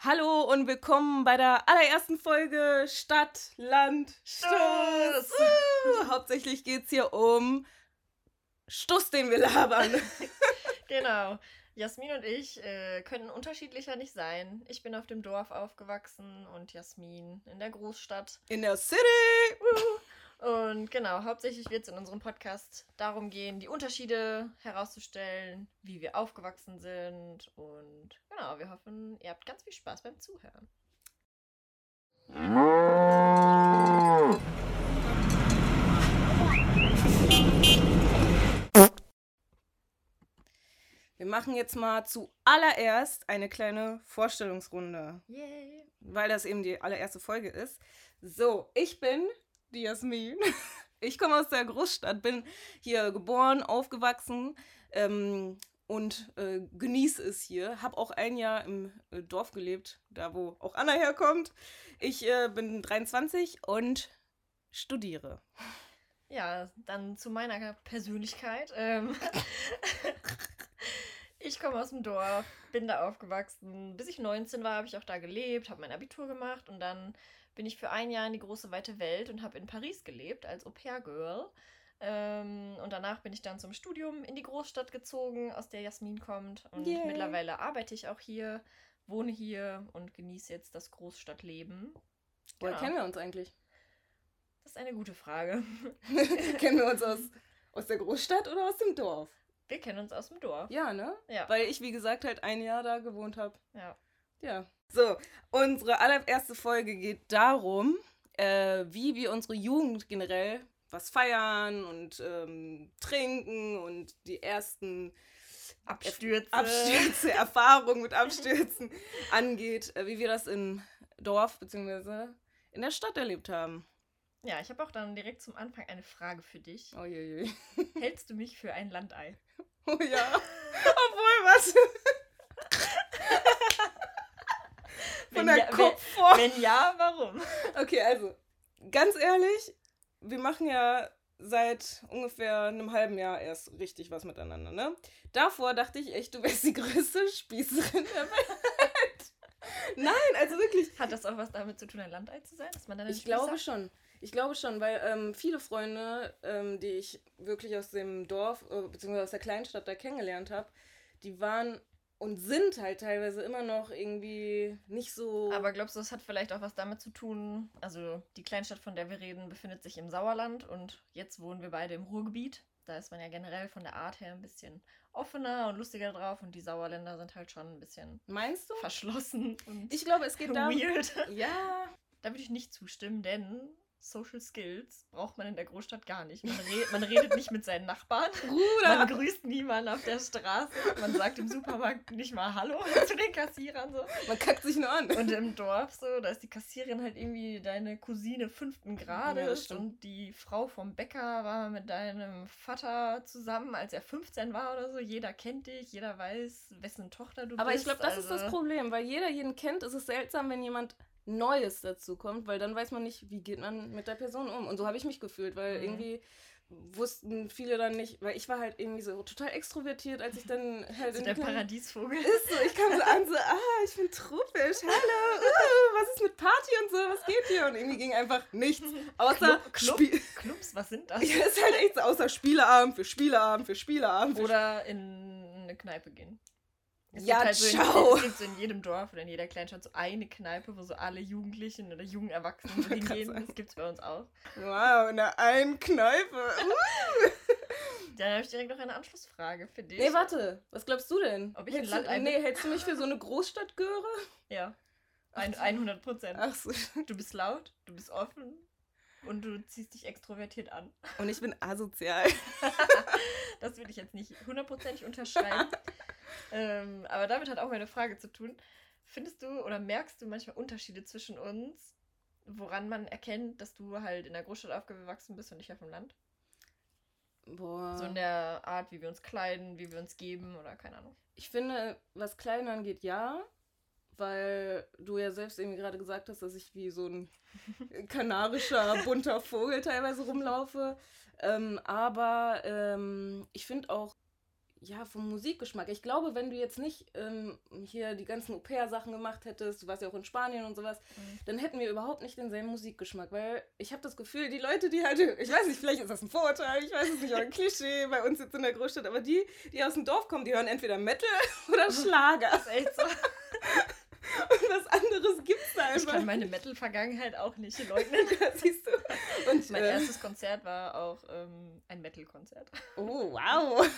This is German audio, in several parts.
Hallo und willkommen bei der allerersten Folge Stadt, Land, Stoß. Uh, hauptsächlich geht es hier um Stuss, den wir labern. genau. Jasmin und ich äh, können unterschiedlicher nicht sein. Ich bin auf dem Dorf aufgewachsen und Jasmin in der Großstadt. In der City! Und genau, hauptsächlich wird es in unserem Podcast darum gehen, die Unterschiede herauszustellen, wie wir aufgewachsen sind. Und genau, wir hoffen, ihr habt ganz viel Spaß beim Zuhören. Wir machen jetzt mal zuallererst eine kleine Vorstellungsrunde. Yay. Weil das eben die allererste Folge ist. So, ich bin die Jasmin. Ich komme aus der Großstadt, bin hier geboren, aufgewachsen ähm, und äh, genieße es hier. Habe auch ein Jahr im äh, Dorf gelebt, da wo auch Anna herkommt. Ich äh, bin 23 und studiere. Ja, dann zu meiner Persönlichkeit. Ähm Ich komme aus dem Dorf, bin da aufgewachsen. Bis ich 19 war, habe ich auch da gelebt, habe mein Abitur gemacht und dann bin ich für ein Jahr in die große weite Welt und habe in Paris gelebt als Au-pair-Girl. Ähm, und danach bin ich dann zum Studium in die Großstadt gezogen, aus der Jasmin kommt. Und Yay. mittlerweile arbeite ich auch hier, wohne hier und genieße jetzt das Großstadtleben. Woher genau. kennen wir uns eigentlich? Das ist eine gute Frage. kennen wir uns aus, aus der Großstadt oder aus dem Dorf? Wir kennen uns aus dem Dorf. Ja, ne? Ja. Weil ich, wie gesagt, halt ein Jahr da gewohnt habe. Ja. Ja. So, unsere allererste Folge geht darum, äh, wie wir unsere Jugend generell was feiern und ähm, trinken und die ersten Abstürze, Abstürze Erfahrungen mit Abstürzen angeht, äh, wie wir das im Dorf bzw. in der Stadt erlebt haben. Ja, ich habe auch dann direkt zum Anfang eine Frage für dich. Oh je, je. Hältst du mich für ein Landei? Oh ja. Obwohl, was? Ja, Kopfform. Wenn, wenn ja, warum? Okay, also, ganz ehrlich, wir machen ja seit ungefähr einem halben Jahr erst richtig was miteinander, ne? Davor dachte ich echt, du wärst die größte Spießerin der Welt. Nein, also wirklich. Hat das auch was damit zu tun, ein Landei zu sein? Dass man dann ich glaube schon. Ich glaube schon, weil ähm, viele Freunde, ähm, die ich wirklich aus dem Dorf äh, bzw. aus der Kleinstadt da kennengelernt habe, die waren und sind halt teilweise immer noch irgendwie nicht so. Aber glaubst du, das hat vielleicht auch was damit zu tun? Also die Kleinstadt, von der wir reden, befindet sich im Sauerland und jetzt wohnen wir beide im Ruhrgebiet. Da ist man ja generell von der Art her ein bisschen offener und lustiger drauf und die Sauerländer sind halt schon ein bisschen Meinst du? verschlossen. ich glaube, es geht darum. Weird. Ja. Da würde ich nicht zustimmen, denn Social Skills braucht man in der Großstadt gar nicht. Man, re man redet nicht mit seinen Nachbarn. Bruder. Man grüßt niemanden auf der Straße. Man sagt im Supermarkt nicht mal Hallo zu den Kassierern. So. Man kackt sich nur an. Und im Dorf so, da ist die Kassierin halt irgendwie deine Cousine fünften Grades. Ja, und die Frau vom Bäcker war mit deinem Vater zusammen, als er 15 war oder so. Jeder kennt dich, jeder weiß, wessen Tochter du Aber bist. Aber ich glaube, das also ist das Problem, weil jeder jeden kennt. Es ist seltsam, wenn jemand Neues dazu kommt, weil dann weiß man nicht, wie geht man mit der Person um. Und so habe ich mich gefühlt, weil mhm. irgendwie wussten viele dann nicht, weil ich war halt irgendwie so total extrovertiert, als ich dann halt so in der Paradiesvogel. Ist so, ich kam so an, so, ah, ich bin truppisch, hallo, uh, was ist mit Party und so, was geht hier? Und irgendwie ging einfach nichts, außer Club, Club, Clubs, was sind das? Ja, ist halt echt so, außer Spieleabend für Spieleabend für Spieleabend. Für Oder in eine Kneipe gehen. Es ja, halt so. In, es gibt so in jedem Dorf oder in jeder Kleinstadt so eine Kneipe, wo so alle Jugendlichen oder jungen Erwachsenen hingehen. Das gibt es bei uns auch. Wow, in der einen Kneipe. Uh. Dann habe ich direkt noch eine Anschlussfrage für dich. Nee, warte. Was glaubst du denn? Ob ich hältst ein Land du, Nee, hältst du mich für so eine Großstadtgöre? Ja. Ein, 100 Prozent. Ach so. Du bist laut, du bist offen und du ziehst dich extrovertiert an. Und ich bin asozial. das würde ich jetzt nicht hundertprozentig unterschreiben. ähm, aber damit hat auch meine Frage zu tun. Findest du oder merkst du manchmal Unterschiede zwischen uns, woran man erkennt, dass du halt in der Großstadt aufgewachsen bist und ich auf dem Land? Boah. So in der Art, wie wir uns kleiden, wie wir uns geben oder keine Ahnung. Ich finde, was Kleidung angeht, ja. Weil du ja selbst irgendwie gerade gesagt hast, dass ich wie so ein kanarischer, bunter Vogel teilweise rumlaufe. Ähm, aber ähm, ich finde auch ja, vom Musikgeschmack. Ich glaube, wenn du jetzt nicht ähm, hier die ganzen Au-pair-Sachen gemacht hättest, du warst ja auch in Spanien und sowas, mhm. dann hätten wir überhaupt nicht denselben Musikgeschmack. Weil ich habe das Gefühl, die Leute, die halt, ich weiß nicht, vielleicht ist das ein Vorurteil, ich weiß es nicht, oder ein Klischee bei uns jetzt in der Großstadt, aber die, die aus dem Dorf kommen, die hören entweder Metal oder Schlager. Das ist echt so. Und was anderes gibt's da einfach. Ich kann meine Metal-Vergangenheit auch nicht leugnen. Siehst du. Und mein äh, erstes Konzert war auch ähm, ein Metal-Konzert. Oh, wow.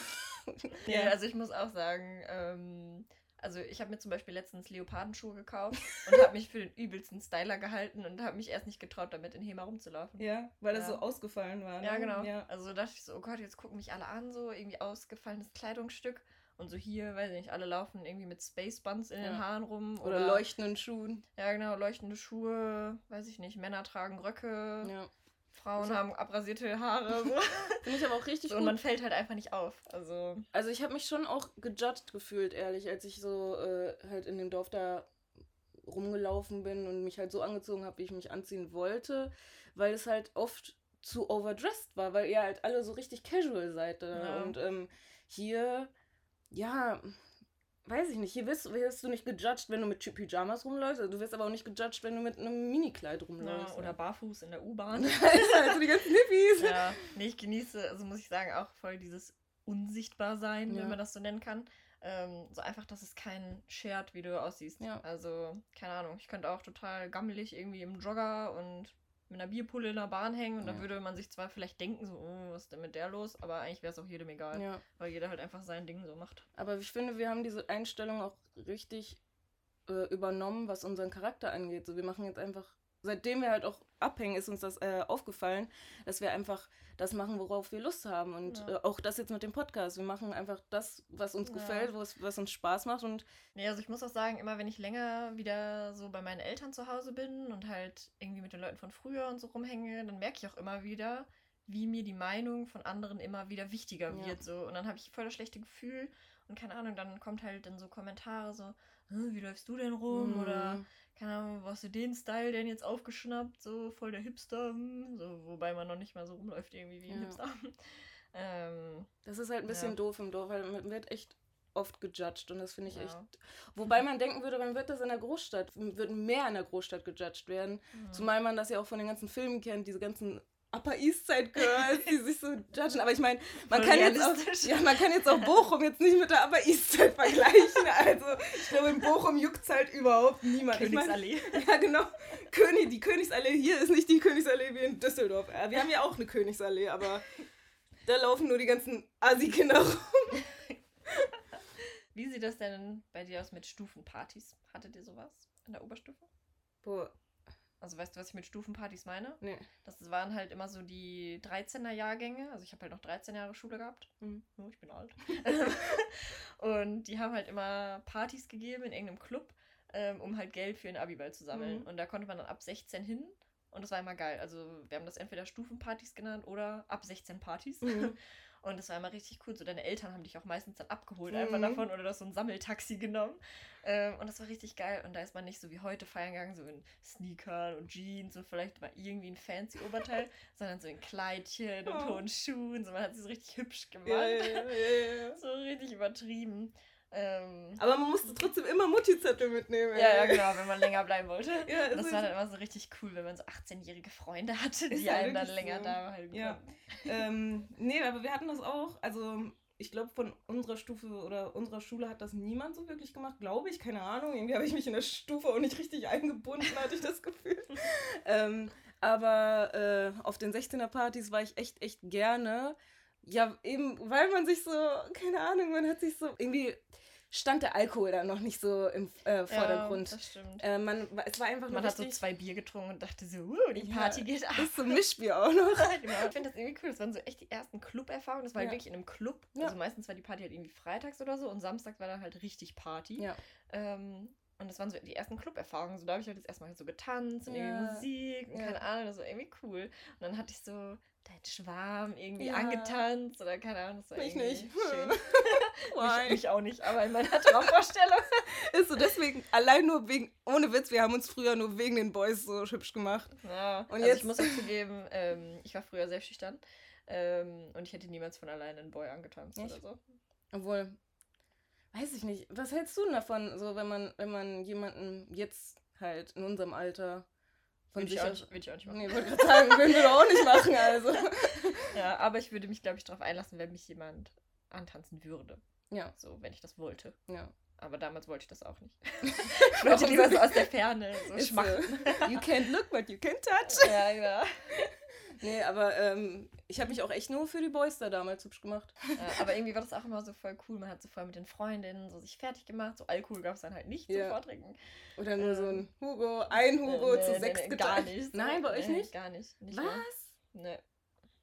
ja, also ich muss auch sagen, ähm, also ich habe mir zum Beispiel letztens Leopardenschuhe gekauft und habe mich für den übelsten Styler gehalten und habe mich erst nicht getraut, damit in Hema rumzulaufen. Ja, weil das ja. so ausgefallen war. Ne? Ja, genau. Ja. Also dachte ich so, oh Gott, jetzt gucken mich alle an, so irgendwie ausgefallenes Kleidungsstück. Und so hier, weiß ich nicht, alle laufen irgendwie mit Space Buns in ja. den Haaren rum. Oder, oder, leuchtenden Schuhen. Ja, genau, leuchtende Schuhe, weiß ich nicht. Männer tragen Röcke. Ja. Frauen also, haben abrasierte Haare. So. Finde ich aber auch richtig so, gut. Und man fällt halt einfach nicht auf. Also, also ich habe mich schon auch gejudged gefühlt, ehrlich, als ich so äh, halt in dem Dorf da rumgelaufen bin und mich halt so angezogen habe, wie ich mich anziehen wollte, weil es halt oft zu overdressed war, weil ihr halt alle so richtig casual seid. Ja. Und ähm, hier ja, weiß ich nicht, hier wirst, wirst, du nicht gejudged, wenn du mit Pyjamas rumläufst. Also du wirst aber auch nicht gejudged, wenn du mit einem Minikleid rumläufst. Ja, oder barfuß in der U-Bahn. also die ganzen Hippies. Ja, nee, ich genieße, also muss ich sagen, auch voll dieses Unsichtbarsein, ja. wenn man das so nennen kann. Ähm, so einfach, dass es kein Shared, wie du aussiehst. Ja. Also, keine Ahnung, ich könnte auch total gammelig irgendwie im Jogger und mit einer Bierpulle in der Bahn hängen und ja. dann würde man sich zwar vielleicht denken, so, oh, was ist denn mit der los, aber eigentlich wäre es auch jedem egal, ja. weil jeder halt einfach sein Ding so macht. Aber ich finde, wir haben diese Einstellung auch richtig äh, übernommen, was unseren Charakter angeht. So, wir machen jetzt einfach seitdem wir halt auch abhängen, ist uns das äh, aufgefallen, dass wir einfach das machen, worauf wir Lust haben. Und ja. äh, auch das jetzt mit dem Podcast. Wir machen einfach das, was uns ja. gefällt, was, was uns Spaß macht. Und nee, also ich muss auch sagen, immer wenn ich länger wieder so bei meinen Eltern zu Hause bin und halt irgendwie mit den Leuten von früher und so rumhänge, dann merke ich auch immer wieder, wie mir die Meinung von anderen immer wieder wichtiger ja. wird. So. Und dann habe ich voll das schlechte Gefühl. Und keine Ahnung, dann kommt halt dann so Kommentare so, wie läufst du denn rum? Mhm. Oder keine Ahnung, was du den Style denn jetzt aufgeschnappt? So voll der Hipster. Hm, so, wobei man noch nicht mal so rumläuft irgendwie wie ein ja. Hipster. ähm, das ist halt ein bisschen ja. doof im Dorf, weil man wird echt oft gejudged und das finde ich ja. echt. Wobei man denken würde, man wird das in der Großstadt, wird mehr in der Großstadt gejudged werden. Mhm. Zumal man das ja auch von den ganzen Filmen kennt, diese ganzen Upper East Side Girls, die sich so judgen. Aber ich meine, man, kann jetzt auch, ja, man kann jetzt auch Bochum jetzt nicht mit der Upper East Side vergleichen. Also ich glaube, in Bochum juckt es halt überhaupt niemand. Königsallee. Ich mein, ja, genau. König, die Königsallee hier ist nicht die Königsallee wie in Düsseldorf. Wir haben ja auch eine Königsallee, aber da laufen nur die ganzen Asi-Kinder rum. Wie sieht das denn bei dir aus mit Stufenpartys? Hattet ihr sowas in der Oberstufe? Boah, also weißt du, was ich mit Stufenpartys meine? Nee. Das waren halt immer so die 13er Jahrgänge. Also ich habe halt noch 13 Jahre Schule gehabt. Mhm. Oh, ich bin alt. und die haben halt immer Partys gegeben in irgendeinem Club, ähm, um halt Geld für den Abiball zu sammeln. Mhm. Und da konnte man dann ab 16 hin. Und das war immer geil. Also wir haben das entweder Stufenpartys genannt oder ab 16 Partys. Mhm. Und das war immer richtig cool. So, deine Eltern haben dich auch meistens dann abgeholt, mhm. einfach davon oder du hast so ein Sammeltaxi genommen. Ähm, und das war richtig geil. Und da ist man nicht so wie heute feiern gegangen, so in Sneakern und Jeans und vielleicht mal irgendwie ein fancy Oberteil, sondern so in Kleidchen und oh. hohen Schuhen. So, man hat sich so richtig hübsch gemacht. Ja, ja, ja, so richtig übertrieben. Ähm, aber man musste trotzdem immer Mutti-Zettel mitnehmen. Ja, ja, genau, wenn man länger bleiben wollte. ja, das, war dann immer so richtig cool, wenn man so 18-jährige Freunde hatte, die einen dann länger so. da halten ja. ähm, Nee, aber wir hatten das auch, also ich glaube, von unserer Stufe oder unserer Schule hat das niemand so wirklich gemacht, glaube ich, keine Ahnung. Irgendwie habe ich mich in der Stufe auch nicht richtig eingebunden, hatte ich das Gefühl. ähm, aber äh, auf den 16er-Partys war ich echt, echt gerne. Ja, eben, weil man sich so, keine Ahnung, man hat sich so irgendwie stand der Alkohol da noch nicht so im äh, Vordergrund. Ja, das stimmt. Äh, man, es war einfach man hat so zwei Bier getrunken und dachte so, uh, die Party ja, geht ab. Ist so ein Mischbier auch noch. ich finde das irgendwie cool. Das waren so echt die ersten Club-Erfahrungen. Das war ja. wirklich in einem Club. Also meistens war die Party halt irgendwie freitags oder so und samstags war dann halt richtig Party. Ja. Ähm, und das waren so die ersten Club-Erfahrungen. So, da habe ich halt das erstmal halt so getanzt und irgendwie Musik und keine Ahnung, das war irgendwie cool. Und dann hatte ich so dein Schwarm irgendwie ja. angetanzt oder keine Ahnung. Das war ich nicht. Mich, mich, auch nicht, aber in meiner Traumvorstellung. ist so deswegen, allein nur wegen, ohne Witz, wir haben uns früher nur wegen den Boys so hübsch gemacht. Ja, und also jetzt... ich muss auch zugeben, ähm, ich war früher sehr schüchtern ähm, und ich hätte niemals von alleine einen Boy angetanzt ich? oder so. Obwohl, weiß ich nicht. Was hältst du denn davon, so wenn man, wenn man jemanden jetzt halt in unserem Alter von Würde ich, auch nicht, würde ich auch nicht machen. Nee, wollte gerade sagen, würden wir doch auch nicht machen, also. Ja, aber ich würde mich, glaube ich, darauf einlassen, wenn mich jemand antanzen würde. Ja, So, wenn ich das wollte. ja. Aber damals wollte ich das auch nicht. ich wollte lieber so aus der Ferne so. schmachten. You can't look, but you can touch. ja, genau. Nee, aber ähm, ich habe mich auch echt nur für die Boys da damals hübsch gemacht. Ja, aber irgendwie war das auch immer so voll cool. Man hat so voll mit den Freundinnen so sich fertig gemacht. So Alkohol gab es dann halt nicht Ja. zum Vortrinken. Oder nur so ein Ähm, Hugo, ein Hugo Nee, zu nee, sechs nee, geteilt. Gar nicht. so. Nein, bei euch Nee, nicht? Gar nicht. nicht mehr. Was? Nee.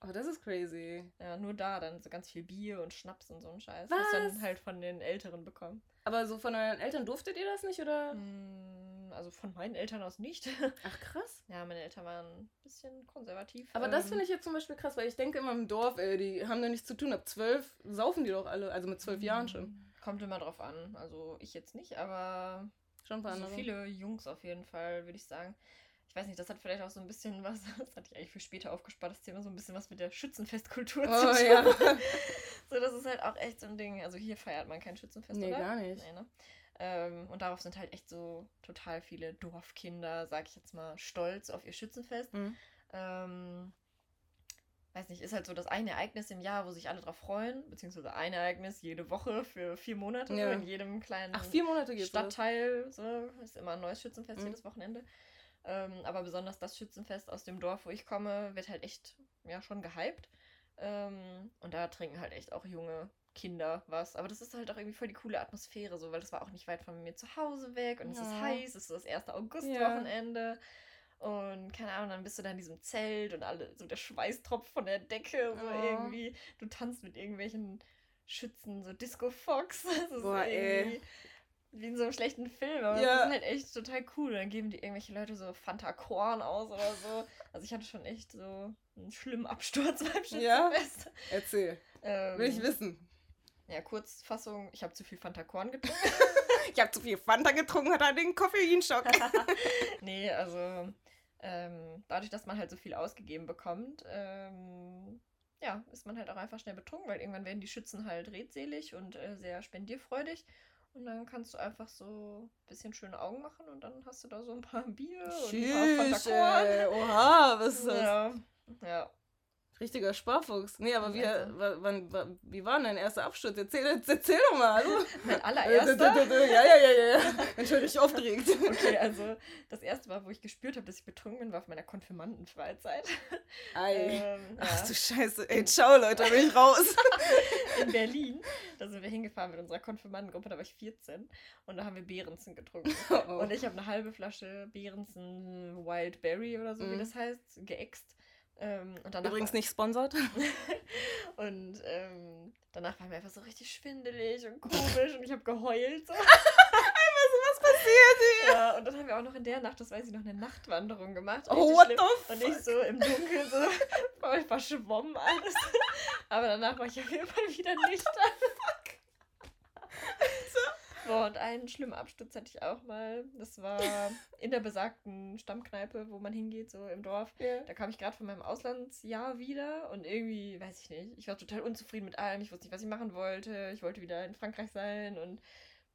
Oh, das ist crazy. Ja, nur da dann so ganz viel Bier und Schnaps und so ein Scheiß. Was? Das dann halt von den Älteren bekommen. Aber so von euren Eltern durftet ihr das nicht, oder? Mm, Also von meinen Eltern aus nicht. Ach, krass. ja, meine Eltern waren ein bisschen konservativ. Aber das ähm, finde ich jetzt zum Beispiel krass, weil ich denke immer im Dorf, ey, die haben da nichts zu tun. Ab zwölf saufen die doch alle, also mit zwölf Jahren schon. mm, Kommt immer drauf an. Also ich jetzt nicht, aber Schon ein paar so andere. viele Jungs auf jeden Fall, würde ich sagen. Ich weiß nicht, das hat vielleicht auch so ein bisschen was, das hatte ich eigentlich für später aufgespart, das Thema so ein bisschen was mit der Schützenfestkultur Oh zu tun. ja. So, das ist halt auch echt so ein Ding. Also hier feiert man kein Schützenfest, Nee, oder? gar nicht. Nee, ne? Ähm, und darauf sind halt echt so total viele Dorfkinder, sag ich jetzt mal, stolz auf ihr Schützenfest. Mhm. Ähm, weiß nicht, ist halt so das eine Ereignis im Jahr, wo sich alle drauf freuen, beziehungsweise ein Ereignis jede Woche für vier Monate Ja. in jedem kleinen Ach? Stadtteil, so, ist immer ein neues Schützenfest Mhm. jedes Wochenende. Ähm, aber besonders das Schützenfest aus dem Dorf, wo ich komme, wird halt echt, ja, schon gehypt. Ähm, und da trinken halt echt auch junge Kinder was. Aber das ist halt auch irgendwie voll die coole Atmosphäre, so, weil das war auch nicht weit von mir zu Hause weg und es ist Ja. heiß, es ist das erste Augustwochenende. Und keine Ahnung, dann bist du da in diesem Zelt und alle, so der Schweiß tropft von der Decke, so Ja. irgendwie. Du tanzt mit irgendwelchen Schützen, so Disco Fox. Das ist Boah, ey. irgendwie wie in so einem schlechten Film, aber Ja. das ist halt echt total cool. Dann geben die irgendwelche Leute so Fanta Korn aus oder so. Also ich hatte schon echt so einen schlimmen Absturz beim Ja? Schützenfest. Erzähl. Ähm, Will ich wissen. Ja, Kurzfassung, ich habe zu viel Fanta Korn getrunken. Ich habe zu viel Fanta getrunken, hat er den Koffeinschock. nee, also ähm, dadurch, dass man halt so viel ausgegeben bekommt, ähm, ja, ist man halt auch einfach schnell betrunken, weil irgendwann werden die Schützen halt redselig und äh, sehr spendierfreudig. Und dann kannst du einfach so ein bisschen schöne Augen machen und dann hast du da so ein paar Bier und ein paar Tschüss, Fanta ey. Oha, was ist Korn. das? Ja, ja. Richtiger Sparfuchs. Nee, aber wie, Also. wa- wann, wa- wie war denn dein erster Absturz? Erzähl, erzähl doch mal. Hallo. Mein Äh, allererster. Ja, ja, ja, ja. ja. Bin schon richtig aufgeregt. Okay, also das erste Mal, wo ich gespürt habe, dass ich betrunken bin, war auf meiner Konfirmandenfreizeit. Ei. Ähm, Ach ja. du Scheiße. Ey, ciao, Leute, da bin ich raus. in Berlin. Da sind wir hingefahren mit unserer Konfirmandengruppe, da war ich 14 und da haben wir Behrensen getrunken. Oh. Und ich habe eine halbe Flasche Behrensen Wild Berry oder so, wie Mhm. das heißt, geäxt. Ähm, und danach Übrigens war, nicht sponsert. Und ähm, danach war mir einfach so richtig schwindelig und komisch und ich habe geheult. So. Was passiert hier? Ja, und dann haben wir auch noch in der Nacht, das weiß ich noch, eine Nachtwanderung gemacht. Oh, what schlimm. the Und ich so im Dunkeln so voll verschwommen alles. Aber danach war ich auf jeden Fall wieder nüchtern. Boah, und einen schlimmen Absturz hatte ich auch mal. Das war in der besagten Stammkneipe, wo man hingeht, so im Dorf. Ja. Da kam ich gerade von meinem Auslandsjahr wieder und irgendwie, weiß ich nicht, ich war total unzufrieden mit allem. Ich wusste nicht, was ich machen wollte. Ich wollte wieder in Frankreich sein und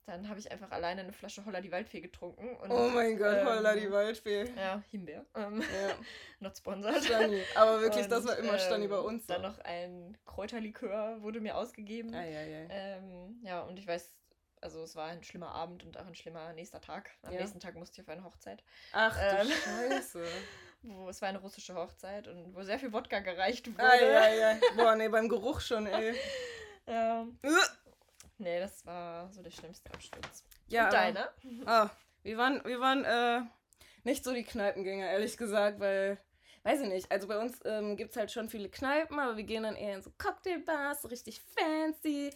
dann habe ich einfach alleine eine Flasche Holla die Waldfee getrunken. Und, Oh mein Gott, ähm, holla die Waldfee. Ja, Himbeer. Ähm, Ja, not sponsored. Stani. Aber wirklich, das Und, war immer Stani bei ähm, uns. Dann so. noch ein Kräuterlikör wurde mir ausgegeben. Ei, ei, ei. Ähm, ja, und ich weiß, also es war ein schlimmer Abend und auch ein schlimmer nächster Tag. Am Ja. nächsten Tag musste ich auf eine Hochzeit. Ach du ähm, Scheiße. Wo, es war eine russische Hochzeit und wo sehr viel Wodka gereicht wurde. Ei, ei, ei. Boah, nee, beim Geruch schon, ey. Ähm, Äh. nee, das war so der schlimmste Absturz. Ja, und deiner? Ah, wir waren, wir waren äh, nicht so die Kneipengänger, ehrlich gesagt, weil, weiß ich nicht, also bei uns ähm, gibt es halt schon viele Kneipen, aber wir gehen dann eher in so Cocktailbars, so richtig fancy.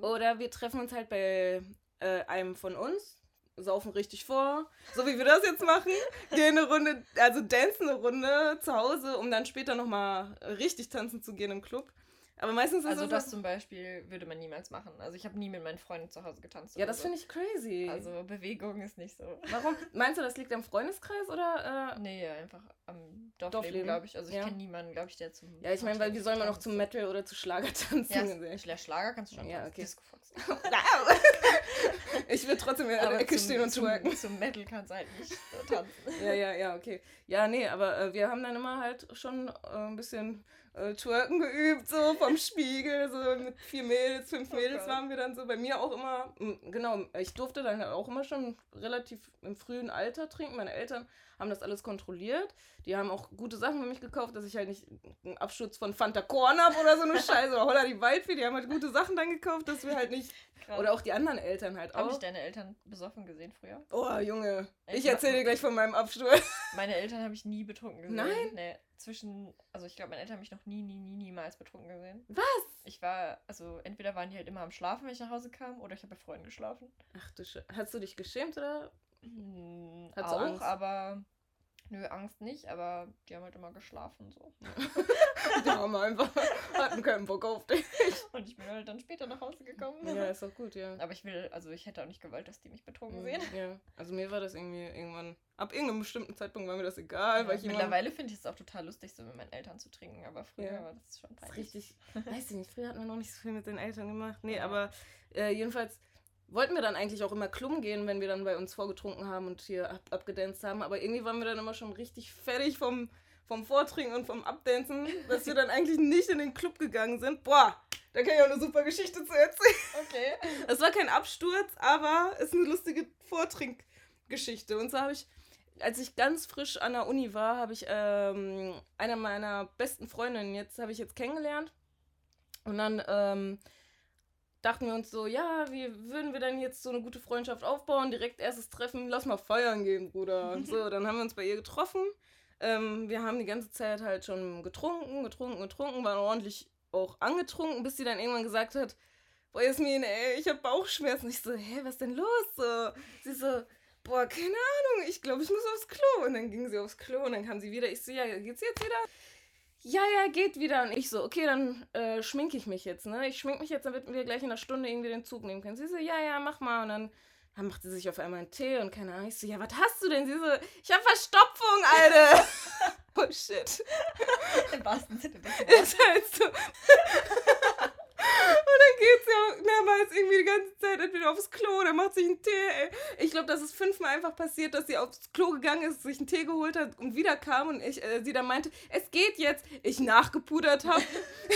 Uh. Oder wir treffen uns halt bei äh, einem von uns, saufen richtig vor, so wie wir das jetzt machen, gehen eine Runde, also dancen eine Runde zu Hause, um dann später nochmal richtig tanzen zu gehen im Club. Aber meistens ist Also das... das zum Beispiel würde man niemals machen. Also ich habe nie mit meinen Freunden zu Hause getanzt. ja, das so. finde ich crazy. Also Bewegung ist nicht so. Warum? Meinst du, das liegt am Freundeskreis oder... Äh, Nee, einfach am Dorfleben, Dorfleben, glaube ich. Also ich ja. kenne niemanden, glaube ich, der zum. Ja, ich meine, weil wie soll man noch zum Metal oder zu Schlager tanzen? Ja, Sehr- Schla- Schlager kannst du schon Ja, tanzen. okay. Disco Fox ich will trotzdem in der Ecke zum, stehen und zum, twerken. Zum Metal kannst du halt nicht so tanzen. Ja, ja, ja, okay. Ja, nee, aber äh, wir haben dann immer halt schon äh, ein bisschen äh, Twerken geübt, so vom Spiegel, so mit vier Mädels, fünf Oh Mädels Gott. waren wir dann so. Bei mir auch immer, genau, ich durfte dann auch immer schon relativ im frühen Alter trinken. Meine Eltern haben das alles kontrolliert. Die haben auch gute Sachen für mich gekauft, dass ich halt nicht einen Absturz von Fanta Korn habe oder so eine Scheiße oder Holla die Waldfee. Die haben halt gute Sachen dann gekauft, dass wir halt nicht, Krass. oder auch die anderen Eltern halt Haben dich auch. deine Eltern besoffen gesehen früher? Oh, Junge, ich Ich erzähle dir gleich von meinem Absturz. Meine Eltern habe ich nie betrunken gesehen. Nein? Nee, zwischen, also ich glaube, meine Eltern haben mich noch nie, nie, nie, niemals betrunken gesehen. Was? Ich war, also entweder waren die halt immer am Schlafen, wenn ich nach Hause kam, oder ich habe bei Freunden geschlafen. Ach du Scheiße. Hast du dich geschämt oder? Hm, du auch, Angst? aber nö, Angst nicht, aber die haben halt immer geschlafen so. Die haben einfach, hatten keinen Bock auf dich. Und ich bin halt dann später nach Hause gekommen. Ja, ist doch gut, ja. Aber ich will, also ich hätte auch nicht gewollt, dass die mich betrunken Mhm, sehen. Ja, also mir war das irgendwie irgendwann, ab irgendeinem bestimmten Zeitpunkt war mir das egal, Ja, weil ich mittlerweile finde ich es auch total lustig, so mit meinen Eltern zu trinken, aber früher Ja. war das schon Das peinlich. richtig, weiß ich nicht, früher hatten wir noch nicht so viel mit den Eltern gemacht. Nee, Ja. aber äh, jedenfalls wollten wir dann eigentlich auch immer klummen gehen, wenn wir dann bei uns vorgetrunken haben und hier ab abgedanzt haben, aber irgendwie waren wir dann immer schon richtig fertig vom, vom Vortrinken und vom Abdancen, dass wir dann eigentlich nicht in den Club gegangen sind. Boah, da kann ich auch eine super Geschichte zu erzählen. Okay. Es war kein Absturz, aber es ist eine lustige Vortrinkgeschichte. Und zwar habe ich, als ich ganz frisch an der Uni war, habe ich ähm, eine meiner besten Freundinnen jetzt, habe ich jetzt kennengelernt. Und dann ähm, dachten wir uns so, ja, wie würden wir denn jetzt so eine gute Freundschaft aufbauen? Direkt erstes Treffen, lass mal feiern gehen, Bruder. Und so, dann haben wir uns bei ihr getroffen. Ähm, wir haben die ganze Zeit halt schon getrunken, getrunken, getrunken, waren ordentlich auch angetrunken, bis sie dann irgendwann gesagt hat, boah, Jasmin, ey, ich hab Bauchschmerzen. Ich so, hä, was denn los? So, sie so, boah, keine Ahnung, ich glaube, ich muss aufs Klo. Und dann ging sie aufs Klo und dann kam sie wieder. Ich so, ja, geht's jetzt wieder? Ja, ja, geht wieder. Und ich so, okay, dann äh, schminke ich mich jetzt, ne? Ich schminke mich jetzt, damit wir gleich in einer Stunde irgendwie den Zug nehmen können. Sie so, ja, ja, mach mal. Und dann, dann macht sie sich auf einmal einen Tee und keine Ahnung. Ich so, ja, was hast du denn? Sie so, ich hab Verstopfung, Alter. oh, shit. Im wahrsten Sinne des Wortes. Ist halt so. Und dann geht sie auch mehrmals irgendwie die ganze Zeit entweder aufs Klo oder macht sich einen Tee. Ey. Ich glaube, das ist fünfmal einfach passiert, dass sie aufs Klo gegangen ist, sich einen Tee geholt hat und wieder kam und ich, äh, sie dann meinte, es geht jetzt. Ich nachgepudert habe,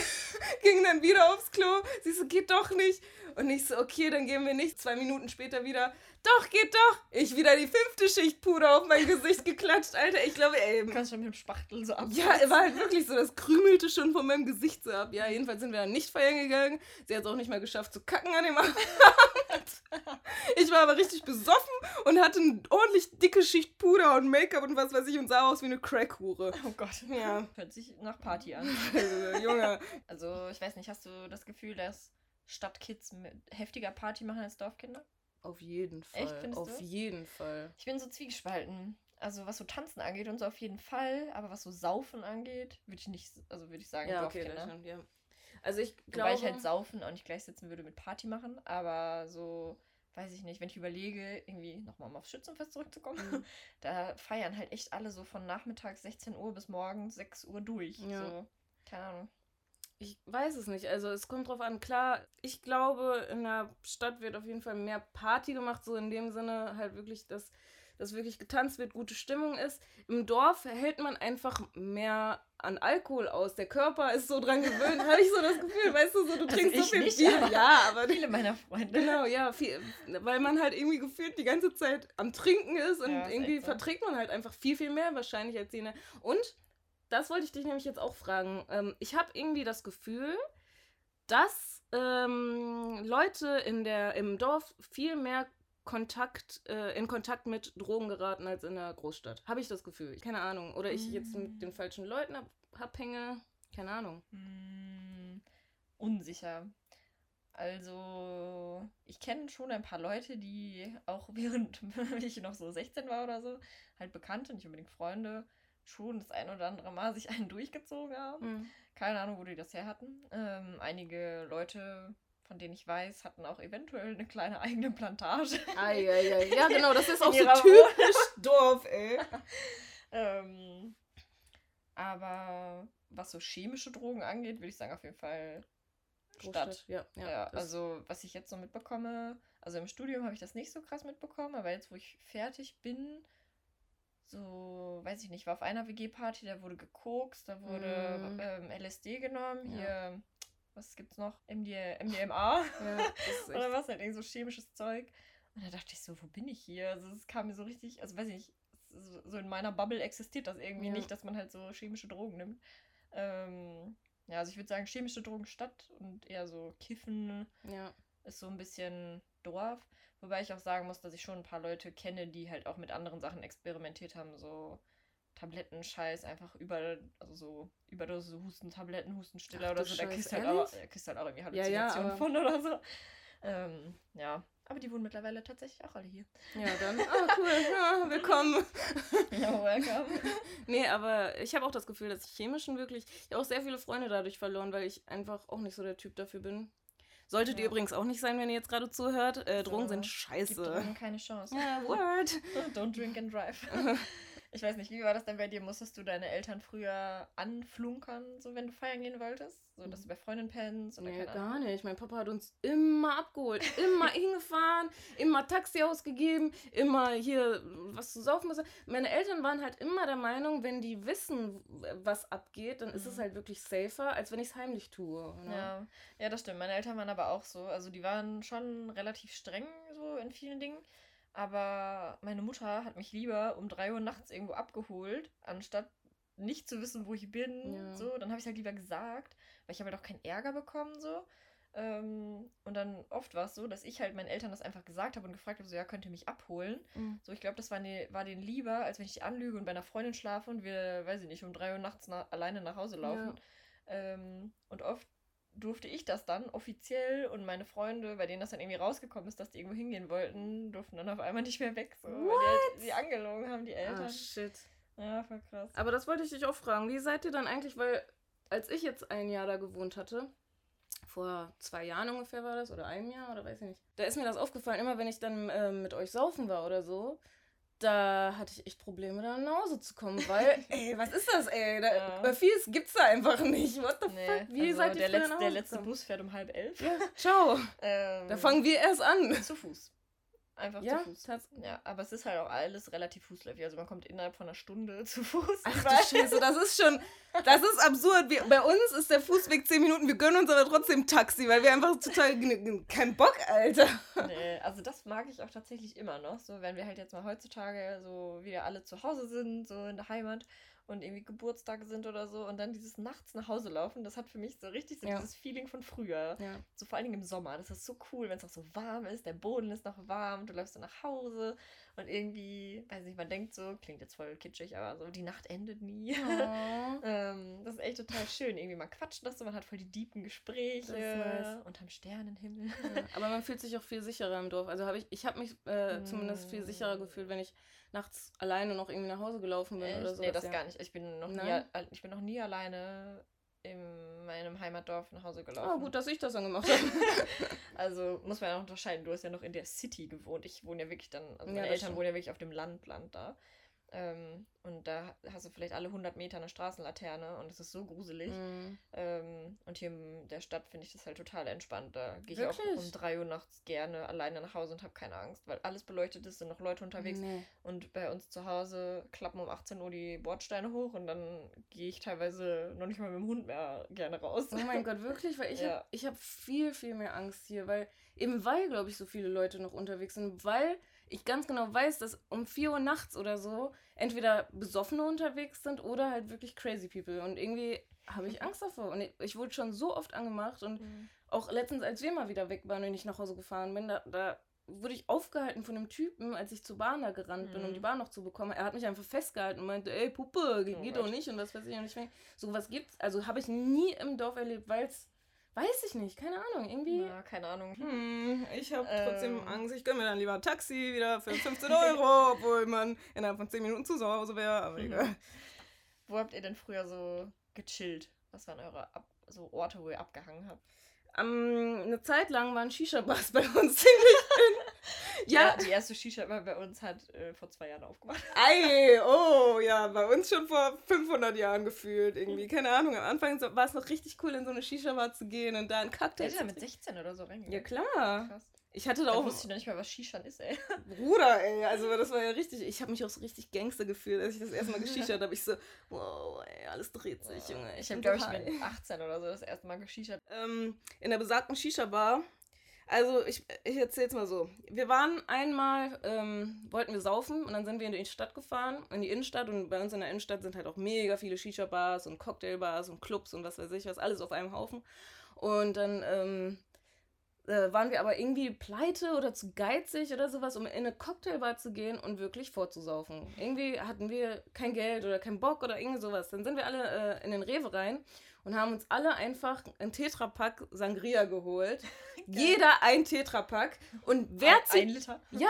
ging dann wieder aufs Klo. Sie so, geht doch nicht. Und ich so, okay, dann gehen wir nicht. Zwei Minuten später wieder, doch, geht doch. Ich wieder die fünfte Schicht Puder auf mein Gesicht geklatscht, Alter. Ich glaube, ey, Du kannst schon mit dem Spachtel so ab. ja, es war halt wirklich so, das krümelte schon von meinem Gesicht so ab. Ja, jedenfalls sind wir dann nicht feiern gegangen. Sie hat es auch nicht mal geschafft zu kacken an dem Abend. Ich war aber richtig besoffen und hatte eine ordentlich dicke Schicht Puder und Make-up und was weiß ich und sah aus wie eine Crackhure. Oh Gott. Ja. Hört sich nach Party an. Also, Junge. Also, ich weiß nicht, hast du das Gefühl, dass Stadtkids heftiger Party machen als Dorfkinder? Auf jeden Fall. Echt, findest auf du? jeden Fall. Ich bin so zwiegespalten. Also, was so Tanzen angeht und so auf jeden Fall, aber was so Saufen angeht, würde ich nicht, also würde ich sagen, Ja, okay, Dorfkinder. das stimmt, ja. Also ich glaube... Wobei ich halt Saufen auch nicht gleichsetzen würde mit Party machen, aber so, weiß ich nicht, wenn ich überlege, irgendwie nochmal um aufs Schützenfest zurückzukommen, Mhm. da feiern halt echt alle so von nachmittags 16 Uhr bis morgens 6 Uhr durch. Ja. So, keine Ahnung. Ich weiß es nicht. Also es kommt drauf an. Klar, ich glaube, in der Stadt wird auf jeden Fall mehr Party gemacht, so in dem Sinne halt wirklich, dass, dass wirklich getanzt wird, gute Stimmung ist. Im Dorf hält man einfach mehr an Alkohol aus. Der Körper ist so dran gewöhnt, habe ich so das Gefühl, weißt du, so du Also trinkst so viel nicht, Bier. aber Ja, aber Viele meiner Freunde. Genau, ja, viel, weil man halt irgendwie gefühlt die ganze Zeit am Trinken ist und Ja, irgendwie so. verträgt man halt einfach viel, viel mehr wahrscheinlich als jene. Und das wollte ich dich nämlich jetzt auch fragen. Ähm, ich habe irgendwie das Gefühl, dass ähm, Leute in der, im Dorf viel mehr Kontakt, äh, in Kontakt mit Drogen geraten als in der Großstadt. Habe ich das Gefühl. Keine Ahnung. Oder ich jetzt Mm. mit den falschen Leuten ab, abhänge. Keine Ahnung. Hm, unsicher. Also, ich kenne schon ein paar Leute, die auch während ich noch so 16 war oder so, halt Bekannte, nicht unbedingt Freunde, schon das ein oder andere Mal sich einen durchgezogen haben. Mhm. Keine Ahnung, wo die das her hatten. Ähm, einige Leute, von denen ich weiß, hatten auch eventuell eine kleine eigene Plantage. Ei, ei, ei. Ja, genau, das ist auch so typisch Dorf, ey. ähm, aber was so chemische Drogen angeht, würde ich sagen, auf jeden Fall Stadt. Ja, ja. Ja, das- also was ich jetzt so mitbekomme, also im Studium habe ich das nicht so krass mitbekommen, aber jetzt, wo ich fertig bin, so, weiß ich nicht, war auf einer WG-Party, da wurde gekokst, da wurde Mhm. ähm, LSD genommen, Ja. hier, was gibt's noch? MD, MDMA ja, oder was, halt irgend so chemisches Zeug. Und da dachte ich so, wo bin ich hier? Also es kam mir so richtig, also weiß ich nicht, so, so in meiner Bubble existiert das irgendwie Ja. nicht, dass man halt so chemische Drogen nimmt. Ähm, ja, also ich würde sagen, chemische Drogen statt und eher so Kiffen ja. ist so ein bisschen Dorf. Wobei ich auch sagen muss, dass ich schon ein paar Leute kenne, die halt auch mit anderen Sachen experimentiert haben, so Tablettenscheiß, einfach über, also so Überdosis, Hustentabletten, Hustenstiller Ach oder so, da kriegst halt auch, kriegst halt auch irgendwie Ja, ja, Halluzinationen aber- von oder so. Ähm, ja, aber die wohnen mittlerweile tatsächlich auch alle hier. Ja, dann. Ah, cool. Ja, willkommen. Ja, welcome. Nee, aber ich habe auch das Gefühl, dass ich chemischen wirklich. Ich habe auch sehr viele Freunde dadurch verloren, weil ich einfach auch nicht so der Typ dafür bin. Solltet ihr Ja. übrigens auch nicht sein, wenn ihr jetzt gerade zuhört. Äh, Drogen So, sind Gibt scheiße. Drogen keine Chance. Ja, Word. Don't drink and drive. Ich weiß nicht, wie war das denn bei dir? Musstest du deine Eltern früher anflunkern, so wenn du feiern gehen wolltest? So, dass du bei Freunden pennst oder Nee, gar nicht. Mein Papa hat uns immer abgeholt, immer hingefahren, immer Taxi ausgegeben, immer hier was zu saufen müssen. Meine Eltern waren halt immer der Meinung, wenn die wissen, was abgeht, dann ist es Mhm. halt wirklich safer, als wenn ich es heimlich tue. Ne? Ja, ja, das stimmt. Meine Eltern waren aber auch so. Also die waren schon relativ streng so in vielen Dingen. Aber meine Mutter hat mich lieber um 3 Uhr nachts irgendwo abgeholt, anstatt nicht zu wissen, wo ich bin. Ja. So, dann habe ich halt lieber gesagt, weil ich habe halt auch keinen Ärger bekommen so. Ähm, und dann oft war es so, dass ich halt meinen Eltern das einfach gesagt habe und gefragt habe, so ja, könnt ihr mich abholen? Mhm. So, ich glaube, das war, ne, war denen lieber, als wenn ich die anlüge und bei einer Freundin schlafe und wir, weiß ich nicht, um 3 Uhr nachts na alleine nach Hause laufen. Ähm, und oft durfte ich das dann offiziell und meine Freunde, bei denen das dann irgendwie rausgekommen ist, dass die irgendwo hingehen wollten, durften dann auf einmal nicht mehr weg. So, weil die halt sie angelogen haben, die Eltern. Ah, shit. ja, voll krass. Aber das wollte ich dich auch fragen. Wie seid ihr dann eigentlich, weil als ich jetzt ein Jahr da gewohnt hatte, vor zwei Jahren ungefähr war das, oder einem Jahr, oder weiß ich nicht, da ist mir das aufgefallen, immer wenn ich dann ähm, mit euch saufen war oder so, da hatte ich echt Probleme, da nach Hause zu kommen, weil, ey, was ist das, ey? Da, Ja. Vieles gibt's da einfach nicht. What the Nee, fuck? Wie also seid ihr der, nach der letzte? Bus fährt um halb elf. Ja, ciao. Ähm, Da fangen wir erst an. zu Fuß. Einfach Ja, zu Fuß. Ja, aber es ist halt auch alles relativ fußläufig. Also man kommt innerhalb von einer Stunde zu Fuß. Ach du Scheiße, das ist schon, das ist absurd. Wir, bei uns ist der Fußweg 10 Minuten, wir gönnen uns aber trotzdem Taxi, weil wir einfach total, kein Bock, Alter. Nee, also das mag ich auch tatsächlich immer noch. So, wenn wir halt jetzt mal heutzutage so wieder alle zu Hause sind, so in der Heimat und irgendwie Geburtstage sind oder so und dann dieses nachts nach Hause laufen, das hat für mich so richtig so Ja. dieses Feeling von früher. Ja. So vor allen Dingen im Sommer. Das ist so cool, wenn es auch so warm ist, der Boden ist noch warm, du läufst dann nach Hause und irgendwie, weiß nicht, man denkt so, klingt jetzt voll kitschig, aber so, die Nacht endet nie. Oh. ähm, das ist echt total schön. Irgendwie man quatscht das so, man hat voll die deepen Gespräche nice. unterm Sternenhimmel. Ja, aber man fühlt sich auch viel sicherer im Dorf. Also habe ich, ich habe mich äh, zumindest viel sicherer Mm. gefühlt, wenn ich nachts alleine noch irgendwie nach Hause gelaufen bin oder Echt? so. Nee, das gar nicht. Ich bin noch nie, Nein? ich bin noch nie alleine in meinem Heimatdorf nach Hause gelaufen. Oh, gut, dass ich das dann gemacht habe. Also muss man ja auch unterscheiden. Du hast ja noch in der City gewohnt. Ich wohne ja wirklich dann, also Ja, meine Eltern stimmt. wohnen ja wirklich auf dem Land, Land da. Ähm, und da hast du vielleicht alle 100 Meter eine Straßenlaterne und es ist so gruselig. Mm. Ähm, und hier in der Stadt finde ich das halt total entspannt. Da gehe ich auch um 3 Uhr nachts gerne alleine nach Hause und habe keine Angst, weil alles beleuchtet ist, sind noch Leute unterwegs. Nee. Und bei uns zu Hause klappen um 18 Uhr die Bordsteine hoch und dann gehe ich teilweise noch nicht mal mit dem Hund mehr gerne raus. Oh mein Gott, wirklich? Weil ich Ja. habe hab viel, viel mehr Angst hier, weil eben weil, glaube ich, so viele Leute noch unterwegs sind, weil ich ganz genau weiß, dass um 4 Uhr nachts oder so entweder Besoffene unterwegs sind oder halt wirklich crazy people. Und irgendwie habe ich Angst davor. Und ich, ich wurde schon so oft angemacht und Mhm. auch letztens, als wir mal wieder weg waren und ich nach Hause gefahren bin, da, da wurde ich aufgehalten von einem Typen, als ich zur Bahn da gerannt bin, um Mhm. die Bahn noch zu bekommen. Er hat mich einfach festgehalten und meinte, ey Puppe, Oh geht Gott. doch nicht und das weiß ich auch nicht mehr. So was gibt's, also habe ich nie im Dorf erlebt, weil es, weiß ich nicht, keine Ahnung, irgendwie. Ja, keine Ahnung. Hm, ich habe trotzdem trotzdem Angst. Ich gönne mir dann lieber ein Taxi wieder für 15 Euro, obwohl man innerhalb von 10 Minuten zu Hause wäre. Aber Mhm. egal. Wo habt ihr denn früher so gechillt? Was waren eure Ab so Orte, wo ihr abgehangen habt? Ähm, eine Zeit lang waren Shisha-Bars bei uns ziemlich. ja. ja. Die erste Shisha-Bar bei uns hat äh, vor zwei Jahren aufgemacht. Ei, oh, ja, bei uns schon vor 500 Jahren gefühlt irgendwie. Keine Ahnung, am Anfang war es noch richtig cool, in so eine Shisha-Bar zu gehen und da einen Cocktail zu mit 16 oder so reingegangen. Ja, klar. Krass. Ich hatte da, auch. wusste ich noch nicht mal, was Shishan ist, ey. Bruder, ey. Also, das war ja richtig. Ich habe mich auch so richtig Gangster gefühlt, als ich das erste Mal geschichert habe. Ich so, wow, ey, alles dreht sich, oh. Junge. Ich, ich habe, glaube ich, mit 18 oder so das erste Mal geschichert. Ähm, in der besagten Shisha-Bar. Also, ich, ich erzähl's mal so. Wir waren einmal, ähm, wollten wir saufen und dann sind wir in die Stadt gefahren, in die Innenstadt. Und bei uns in der Innenstadt sind halt auch mega viele Shisha-Bars und Cocktailbars und Clubs und was weiß ich was, alles auf einem Haufen. Und dann, ähm, äh, waren wir aber irgendwie pleite oder zu geizig oder sowas, um in eine Cocktailbar zu gehen und wirklich vorzusaufen. Irgendwie hatten wir kein Geld oder keinen Bock oder irgendwie sowas. Dann sind wir alle äh, in den Rewe rein und haben uns alle einfach ein Tetrapack Sangria geholt. Jeder ein Tetrapack. Und wer zieht. Ein Liter? Ja,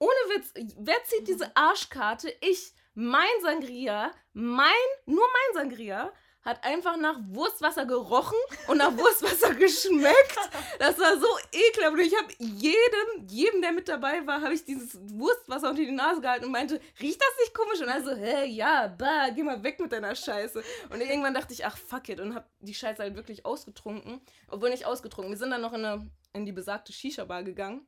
ohne Witz. Wer zieht diese Arschkarte? Ich, mein Sangria, mein, nur mein Sangria hat einfach nach Wurstwasser gerochen und nach Wurstwasser geschmeckt. Das war so ekelhaft. Ich habe jedem, jedem, der mit dabei war, habe ich dieses Wurstwasser unter die Nase gehalten und meinte, riecht das nicht komisch? Und also, hä, ja, bah, geh mal weg mit deiner Scheiße. Und irgendwann dachte ich, ach, fuck it. Und habe die Scheiße halt wirklich ausgetrunken. Obwohl nicht ausgetrunken. Wir sind dann noch in, eine, in die besagte Shisha-Bar gegangen.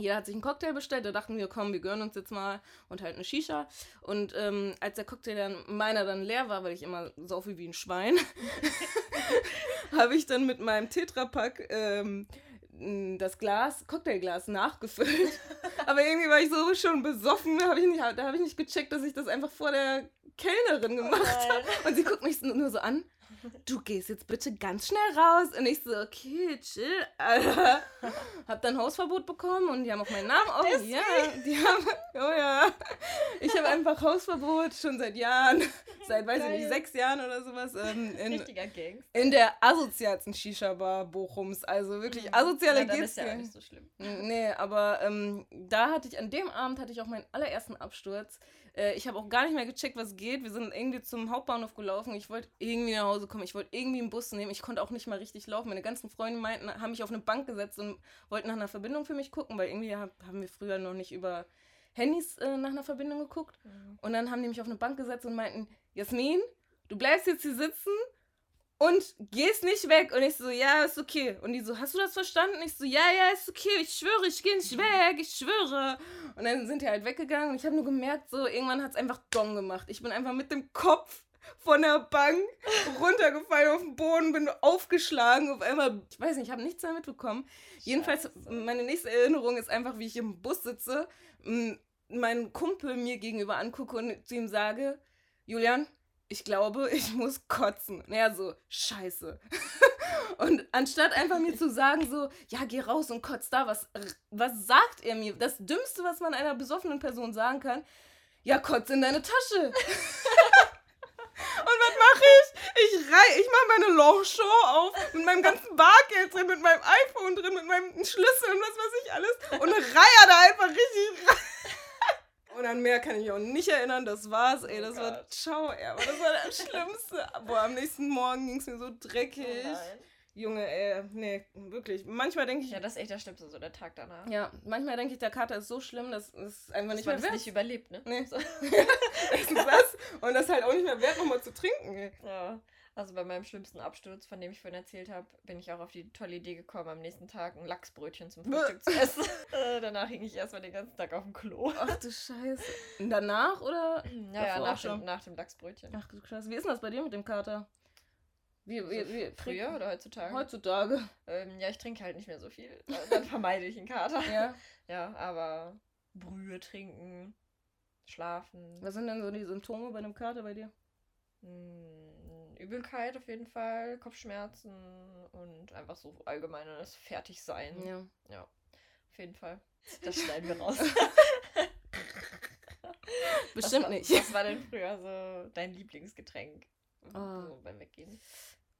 Jeder hat sich einen Cocktail bestellt, da dachten wir, komm, wir gönnen uns jetzt mal und halt eine Shisha. Und ähm, als der Cocktail dann, meiner dann leer war, weil ich immer saufe wie ein Schwein, habe ich dann mit meinem Tetrapack ähm, das Glas, Cocktailglas nachgefüllt. Aber irgendwie war ich so schon besoffen, hab ich nicht, da habe ich nicht gecheckt, dass ich das einfach vor der Kellnerin gemacht oh habe. Und sie guckt mich nur so an du gehst jetzt bitte ganz schnell raus. Und ich so, okay, chill, Alter. Hab dann Hausverbot bekommen und die haben auch meinen Namen auch. Ja, die haben, oh ja. Ich habe einfach Hausverbot schon seit Jahren, seit, weiß Geil. ich nicht, sechs Jahren oder sowas. Ähm, in, Richtiger Gangster. In der asozialsten Shisha-Bar Bochums. Also wirklich mhm. asoziale ja, geht's ja nicht so schlimm. Nee, aber ähm, da hatte ich, an dem Abend hatte ich auch meinen allerersten Absturz. Äh, ich habe auch gar nicht mehr gecheckt, was geht. Wir sind irgendwie zum Hauptbahnhof gelaufen. Ich wollte irgendwie nach Hause kommen. Ich wollte irgendwie einen Bus nehmen. Ich konnte auch nicht mal richtig laufen. Meine ganzen Freunde meinten, haben mich auf eine Bank gesetzt und wollten nach einer Verbindung für mich gucken, weil irgendwie hab, haben wir früher noch nicht über Handys äh, nach einer Verbindung geguckt. Mhm. Und dann haben die mich auf eine Bank gesetzt und meinten, Jasmin, du bleibst jetzt hier sitzen und gehst nicht weg. Und ich so, ja, ist okay. Und die so, hast du das verstanden? Ich so, ja, ja, ist okay. Ich schwöre, ich gehe nicht weg. Ich schwöre. Und dann sind die halt weggegangen. Und ich habe nur gemerkt, so, irgendwann hat es einfach Dong gemacht. Ich bin einfach mit dem Kopf von der Bank runtergefallen auf den Boden, bin aufgeschlagen. Auf einmal, ich weiß nicht, ich habe nichts mehr mitbekommen. Scheiße. Jedenfalls, meine nächste Erinnerung ist einfach, wie ich im Bus sitze, meinen Kumpel mir gegenüber angucke und zu ihm sage, Julian, ich glaube, ich muss kotzen. Naja, so, scheiße. und anstatt einfach mir zu sagen, so, ja, geh raus und kotz da, was, was sagt er mir? Das Dümmste, was man einer besoffenen Person sagen kann, ja, kotz in deine Tasche. und was mache ich? Ich rei, ich mache meine Lochshow auf mit meinem ganzen Bargeld drin, mit meinem iPhone drin, mit meinem Schlüssel und was weiß ich alles und reihe da einfach richtig rein. Und an mehr kann ich mich auch nicht erinnern. Das war's, ey. Das oh war ciao, ey. Aber das war das Schlimmste. Boah, am nächsten Morgen ging es mir so dreckig. Oh Junge, ey, nee, wirklich. Manchmal denke ich. Ja, das ist echt das Schlimmste, so der Tag danach. Ja, manchmal denke ich, der Kater ist so schlimm, dass es einfach nicht dass mehr wert. nicht überlebt, ne? Nee. So. das. Und das ist halt auch nicht mehr wert, nochmal zu trinken, ey. Ja. Also bei meinem schlimmsten Absturz, von dem ich vorhin erzählt habe, bin ich auch auf die tolle Idee gekommen, am nächsten Tag ein Lachsbrötchen zum Frühstück zu essen. äh, danach hing ich erstmal den ganzen Tag auf dem Klo. Ach du Scheiße. Danach oder? Ja, ja, nach dem, nach dem Lachsbrötchen. Ach du Scheiße. Wie ist denn das bei dir mit dem Kater? Wie, wie, wie, Früher oder heutzutage? Heutzutage. Ähm, ja, ich trinke halt nicht mehr so viel. Dann vermeide ich einen Kater. ja. Ja, aber Brühe trinken, schlafen. Was sind denn so die Symptome bei einem Kater bei dir? Hm, Übelkeit auf jeden Fall, Kopfschmerzen und einfach so allgemeines Fertigsein. Ja. Ja, auf jeden Fall. Das schneiden wir raus. Bestimmt war, nicht. Was war denn früher so dein Lieblingsgetränk? Oh. So beim Weggehen.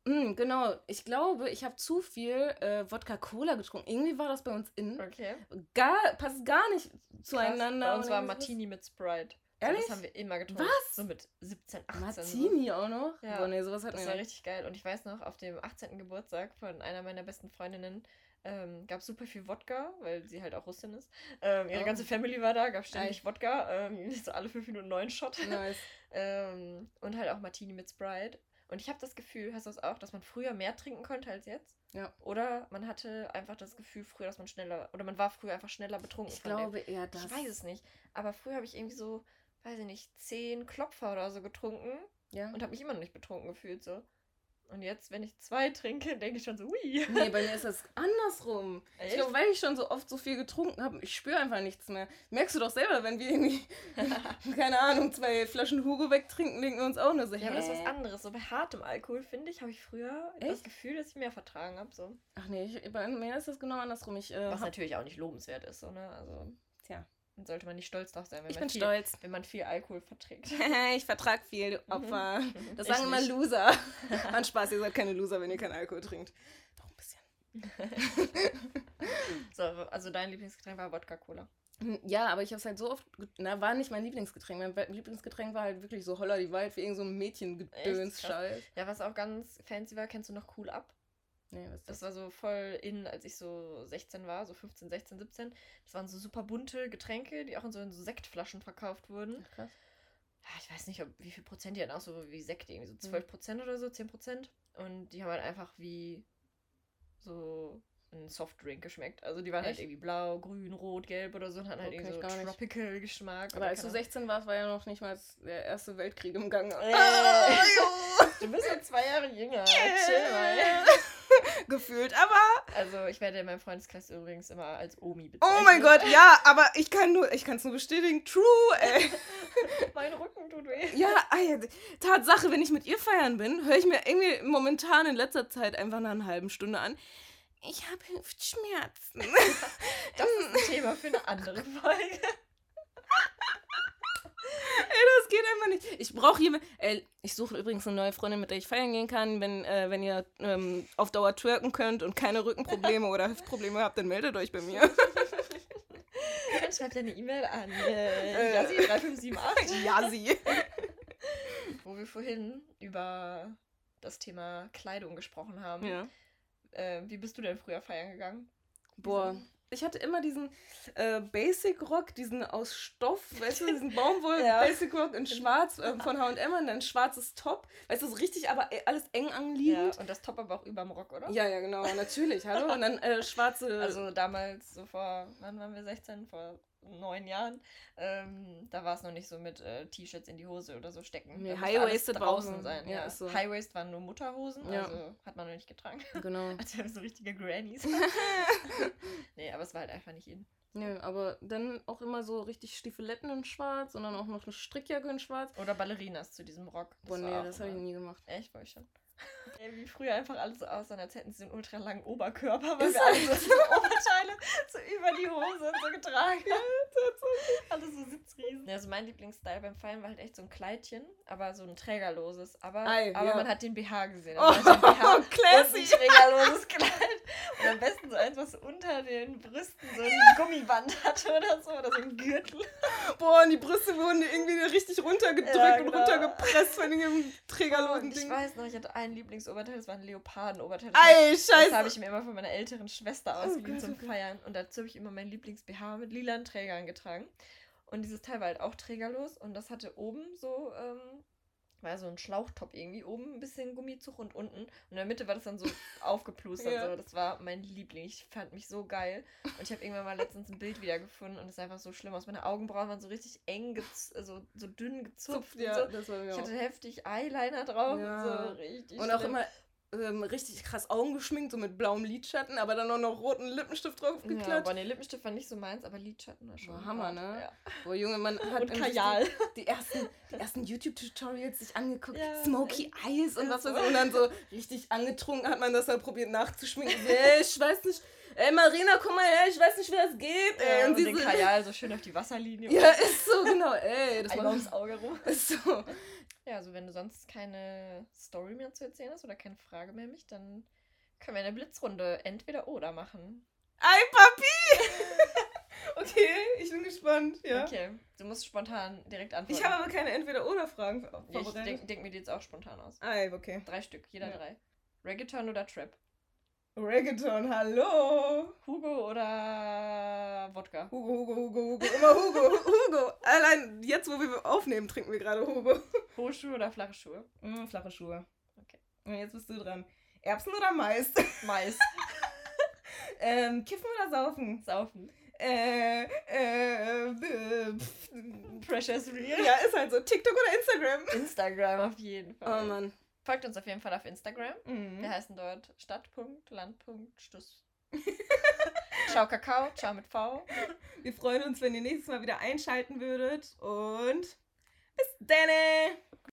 Mm, genau, ich glaube, ich habe zu viel äh, Wodka-Cola getrunken. Irgendwie war das bei uns in. Okay. Gar, passt gar nicht zueinander. Krass, bei uns war Martini mit Sprite. Ehrlich? Das haben wir immer getrunken. Was? So mit 17, 18. Martini so. auch noch? Ja. Boah, nee, sowas hatten das war richtig geil. Und ich weiß noch, auf dem 18. Geburtstag von einer meiner besten Freundinnen ähm, gab super viel Wodka, weil sie halt auch Russin ist. Ähm, ihre Oh. ganze Family war da, gab ständig Ei. Wodka, ähm, so alle fünf Minuten neuen Shot. Nice. ähm, und halt auch Martini mit Sprite. Und ich habe das Gefühl, hast du das auch, dass man früher mehr trinken konnte als jetzt? Ja. Oder man hatte einfach das Gefühl früher, dass man schneller, oder man war früher einfach schneller betrunken. Ich glaube eher das. Ich weiß es nicht. Aber früher habe ich irgendwie so, weiß ich nicht, zehn Klopfer oder so getrunken Ja. und habe mich immer noch nicht betrunken gefühlt so. Und jetzt, wenn ich zwei trinke, denke ich schon so, ui. Nee, bei mir ist das andersrum. Ich Echt? glaube, weil ich schon so oft so viel getrunken habe, ich spüre einfach nichts mehr. Merkst du doch selber, wenn wir irgendwie, keine Ahnung, zwei Flaschen Hugo wegtrinken, denken wir uns auch nur so, Ja, aber das ist was anderes. So bei hartem Alkohol, finde ich, habe ich früher das Echt? Gefühl, dass ich mehr vertragen habe. So. Ach nee, ich, bei mir ist das genau andersrum. Ich, äh, Was natürlich auch nicht lobenswert ist, so, ne? Also tja, dann sollte man nicht stolz drauf sein, wenn, ich man, bin viel, stolz. wenn man viel Alkohol verträgt. ich vertrag viel, du Opfer. Das Ich sagen immer nicht. Loser. Mann Spaß, ihr seid keine Loser, wenn ihr keinen Alkohol trinkt. Doch ein bisschen. So, also dein Lieblingsgetränk war Wodka-Cola. Hm, Ja, aber ich habe es halt so oft, na, war nicht mein Lieblingsgetränk. Mein Lieblingsgetränk war halt wirklich so Holler die Wald, wie irgend so ein Mädchengedöns Echt? Krass. Scheiß. Ja, was auch ganz fancy war, kennst du noch Cool Up? Nee, was Das das? war so voll in, als ich so 16 war, so 15, 16, 17. Das waren so super bunte Getränke, die auch in so, in so Sektflaschen verkauft wurden. Ach, krass. Ich weiß nicht, ob, wie viel Prozent die hatten, auch so wie Sekt, irgendwie so Mhm. 12 Prozent oder so, 10 Prozent. Und die haben halt einfach wie so ein Softdrink geschmeckt. Also die waren halt Echt? irgendwie blau, grün, rot, gelb oder so und hatten halt Okay, irgendwie so. Tropical Geschmack. Aber als du keine 16 warst, war ja noch nicht mal der Erste Weltkrieg im Gange. Äh. Ah. Du bist ja zwei Jahre jünger. Chill mal. Gefühlt, aber. Also ich werde in meinem Freundeskreis übrigens immer als Omi bezeichnet. Oh mein Gott, ja, aber ich kann nur, ich kann es nur bestätigen. True, ey. Mein Rücken tut weh. Ja, ey, Tatsache, wenn ich mit ihr feiern bin, höre ich mir irgendwie momentan in letzter Zeit einfach nach einer halben Stunde an. Ich habe Hüftschmerzen. Das ist ein Thema für eine andere Folge. Ey, das geht einfach nicht. Ich brauche jemanden. Ey, ich suche übrigens eine neue Freundin, mit der ich feiern gehen kann. Wenn, äh, wenn ihr ähm, auf Dauer twerken könnt und keine Rückenprobleme oder Hüftprobleme habt, dann meldet euch bei mir. Dann schreibt eine E-Mail an äh, Äh. Yassi3578, ja, sie. wo wir vorhin über das Thema Kleidung gesprochen haben. Ja. Äh, wie bist du denn früher feiern gegangen? Boah. Ich hatte immer diesen äh, Basic Rock, diesen aus Stoff, weißt du, diesen Baumwoll Ja. Basic Rock in schwarz äh, von H&M und dann ein schwarzes Top. Weißt du, so richtig, aber äh, alles eng Ja, anliegend. und das Top aber auch überm Rock, oder? Ja, ja, genau, natürlich, hallo. Und dann äh, schwarze... Also damals, so vor, wann waren wir 16? Vor neun Jahren, ähm, da war es noch nicht so mit äh, T-Shirts in die Hose oder so stecken. Nee, High-Waisted draußen sein. Ja, Ja, so. High-Waist waren nur Mutterhosen, Ja. also hat man noch nicht getragen. genau. Als wären wir so richtige Grannies. nee, aber es war halt einfach nicht in. Nö, aber dann auch immer so richtig Stiefeletten in schwarz und dann auch noch eine Strickjacke in schwarz. Oder Ballerinas zu diesem Rock. Boah, war nee, das habe ich nie gemacht. Echt, war ich schon. Ey, wie früher einfach alles so aussahen, als hätten sie einen ultra langen Oberkörper, weil Ist wir alle halt so Oberteile so über die Hose und so getragen haben. Alle so Sitzriesen. Ja, also mein Lieblingsstyle beim Feiern war halt echt so ein Kleidchen, aber so ein trägerloses. Aber, Ei, aber ja. man hat den BH gesehen. Oh, Also den BH classy. ein trägerloses Kleid. Und am besten so eins, was unter den Brüsten so ein Gummiband hatte oder so, oder so ein Gürtel. Boah, und die Brüste wurden irgendwie richtig runtergedrückt Ja, und genau. runtergepresst von dem trägerlosen Und ich Ding. weiß noch, ich hatte ein Lieblingsoberteil, das war ein Leopardenoberteil. Ey, Das habe scheiße. ich mir immer von meiner älteren Schwester Oh ausgeliehen Gott, zum oh Gott. Feiern. Und dazu habe ich immer mein Lieblings-BH mit lilanen Trägern getragen. Und dieses Teil war halt auch trägerlos. Und das hatte oben so, ähm, war so ein Schlauchtop irgendwie. Oben ein bisschen Gummizug und unten. Und in der Mitte war das dann so aufgeplustert. Ja. so. Das war mein Liebling. Ich fand mich so geil. Und ich habe irgendwann mal letztens ein Bild wiedergefunden. Und es ist einfach so schlimm aus. Meine Augenbrauen waren so richtig eng, so, so dünn gezupft. Zupft, ja, so. das war mir Ich hatte heftig Eyeliner drauf. Ja. Und so richtig Und auch immer ähm, richtig krass Augen geschminkt, so mit blauem Lidschatten, aber dann auch noch roten Lippenstift drauf Ja, geklatscht. aber ne, Lippenstift war nicht so meins, aber Lidschatten war schon. Boah, Hammer, ne? Ja. Boah, Junge, man hat Und Kajal. Die ersten, die ersten YouTube-Tutorials sich angeguckt, Ja, Smoky Eyes und was weiß so. ich. Und dann so richtig angetrunken hat man das dann probiert nachzuschminken. Ey, ich weiß nicht, ey Marina, komm mal her, ich weiß nicht, wie das geht. Ey. Ja, und und sie den so, Kajal so schön auf die Wasserlinie. ja, ist so, genau, ey. Das war ums Auge rum. ist so. Ja, also wenn du sonst keine Story mehr zu erzählen hast oder keine Frage mehr mich, dann können wir eine Blitzrunde entweder oder machen. Ei, Papi! okay, ich bin gespannt, ja. Okay, du musst spontan direkt antworten. Ich habe aber keine Entweder-Oder-Fragen ja, ich vorbereitet. denk, mir die jetzt auch spontan aus. Ei, okay. Drei Stück, jeder Ja. drei. Reggaeton oder Trap? Reggaeton, hallo. Hugo oder Wodka? Hugo, Hugo, Hugo, Hugo. Immer Hugo, Hugo. Allein jetzt, wo wir aufnehmen, trinken wir gerade Hugo. Hohe Schuhe oder flache Schuhe? Mm, flache Schuhe. Okay. Und jetzt bist du dran. Erbsen oder Mais? Mais. ähm, kiffen oder saufen? Saufen. Äh, äh, äh. Precious Real. Ja, ist halt so. TikTok oder Instagram? Instagram auf jeden Oh Fall. Mann. Folgt uns auf jeden Fall auf Instagram. Mhm. Wir heißen dort Stadt.land.stuss. ciao Kakao, ciao mit V. Wir freuen uns, wenn ihr nächstes Mal wieder einschalten würdet. Und bis dann!